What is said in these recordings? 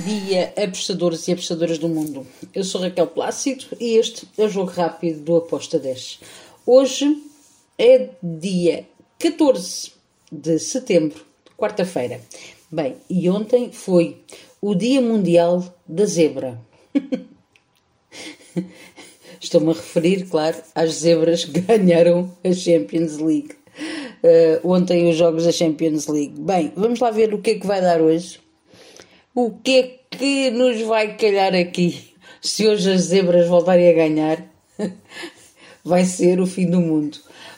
dia, apostadores e apostadoras do mundo. Eu sou Raquel Plácido e este é o Jogo Rápido do Aposta 10. Hoje é dia 14 de setembro, quarta-feira. Bem, e ontem foi o Dia Mundial da Zebra. Estou-me a referir, claro, às zebras que ganharam a Champions League. Uh, ontem os jogos da Champions League. Bem, vamos lá ver o que é que vai dar hoje. O que é que nos vai calhar aqui? Se hoje as zebras voltarem a ganhar, vai ser o fim do mundo.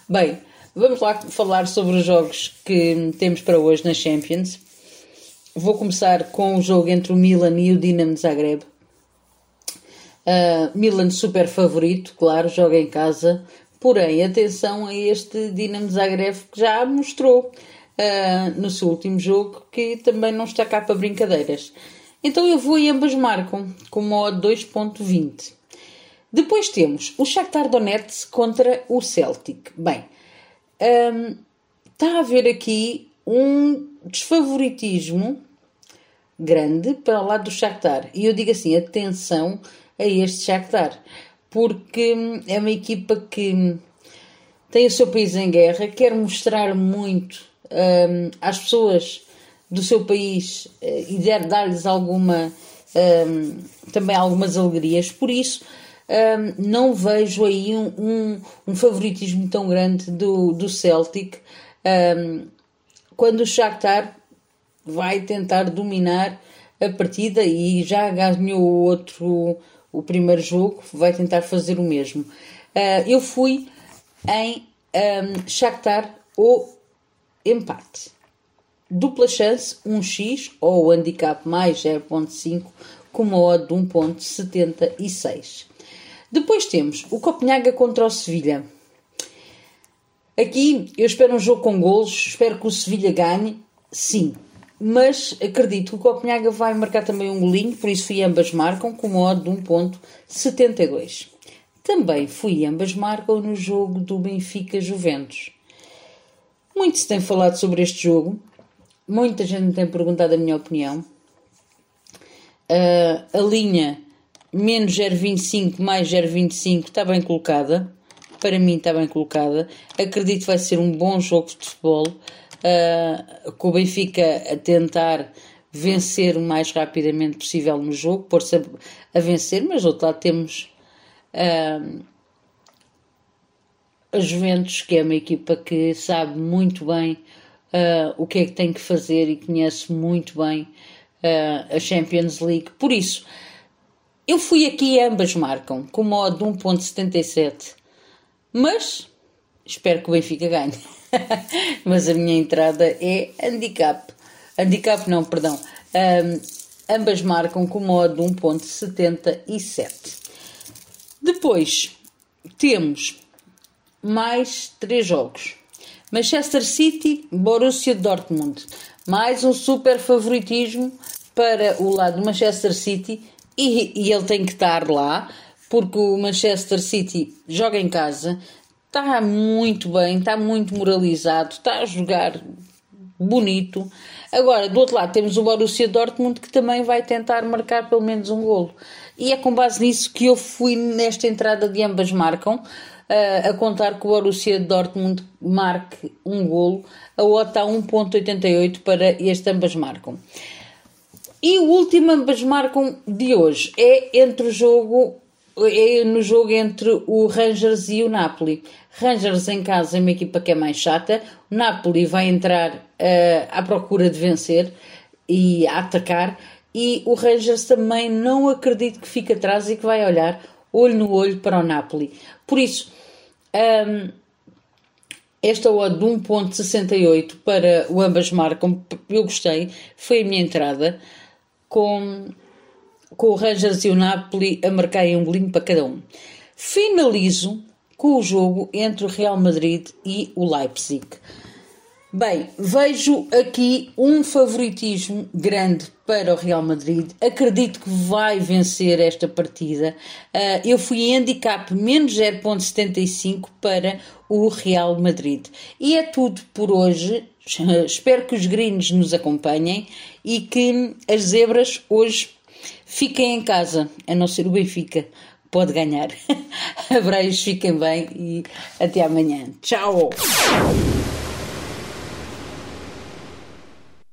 Bem, vamos lá falar sobre os jogos que temos para hoje na Champions. Vou começar com o jogo entre o Milan e o Dinamo Zagreb. Uh, Milan super favorito, claro, joga em casa. Porém, atenção a este Dinamo Zagreb que já mostrou uh, no seu último jogo que também não está cá para brincadeiras. Então eu vou e ambas marcam com modo 2.20. Depois temos o Shakhtar Donetsk contra o Celtic. Bem, um, está a haver aqui um desfavoritismo grande para o lado do Shakhtar. E eu digo assim, atenção a este Shakhtar, porque é uma equipa que tem o seu país em guerra, quer mostrar muito um, às pessoas do seu país uh, e dar-lhes alguma um, também algumas alegrias. Por isso, um, não vejo aí um, um, um, favoritismo tão grande do, do Celtic quando o Shakhtar vai tentar dominar a partida e já ganhou o outro o primeiro jogo, vai tentar fazer o mesmo. Uh, eu fui em Shakhtar ou empate. Dupla chance 1x ou handicap mais 0.5 com uma odd de 1.76. Depois temos o Copenhaga contra o Sevilha. Aqui eu espero um jogo com golos, espero que o Sevilha ganhe, sim. Mas acredito que o Copenhaga vai marcar também um golinho, por isso fui ambas marcam com uma odd de 1.72. Também fui ambas marcam no jogo do Benfica Juventus. Muito se tem falado sobre este jogo, muita gente me tem perguntado a minha opinião. Uh, a linha menos 0,25 mais 0,25 está bem colocada. Para mim está bem colocada. Acredito que vai ser um bom jogo de futebol. Uh, com o Benfica a tentar vencer o mais rapidamente possível no jogo, pôr-se a, a, vencer, mas do outro lado temos uh, a Juventus, que é uma equipa que sabe muito bem uh, o que é que tem que fazer e conhece muito bem uh, a Champions League. Por isso, eu fui aqui e ambas marcam, com modo de 1.77. Mas espero que o Benfica ganhe. Mas a minha entrada é handicap. Handicap não, perdão. Um, ambas marcam com modo de 1.77. Depois temos mais três jogos. Manchester City, Borussia Dortmund. Mais um super favoritismo para o lado do Manchester City e, e ele tem que estar lá porque o Manchester City joga em casa, está muito bem, está muito moralizado, está a jogar bonito. Agora, do outro lado, temos o Borussia Dortmund que também vai tentar marcar pelo menos um golo. E é com base nisso que eu fui nesta entrada de ambas marcam a contar que o Borussia Dortmund marque um golo. A OTA está 1.88 para este ambas marcam. E o último ambas marcam de hoje é entre o jogo é no jogo entre o Rangers e o Napoli. Rangers em casa é uma equipa que é mais chata. O Napoli vai entrar uh, à procura de vencer e a atacar. E o Rangers também não acredito que fique atrás e que vai olhar olho no olho para o Napoli. Por isso, um, esta odd de 1.68 para o ambas marcam, eu gostei, foi a minha entrada, com, com o Rangers e o Napoli a marcarem um golinho para cada um. Finalizo com o jogo entre o Real Madrid e o Leipzig. Bem, vejo aqui um favoritismo grande para o Real Madrid. Acredito que vai vencer esta partida. Uh, eu fui em handicap menos 0.75 para o Real Madrid. E é tudo por hoje. Espero que os greens nos acompanhem e que as zebras hoje fiquem em casa, a não ser o Benfica. Pode ganhar. Abreios, fiquem bem e até amanhã. Tchau!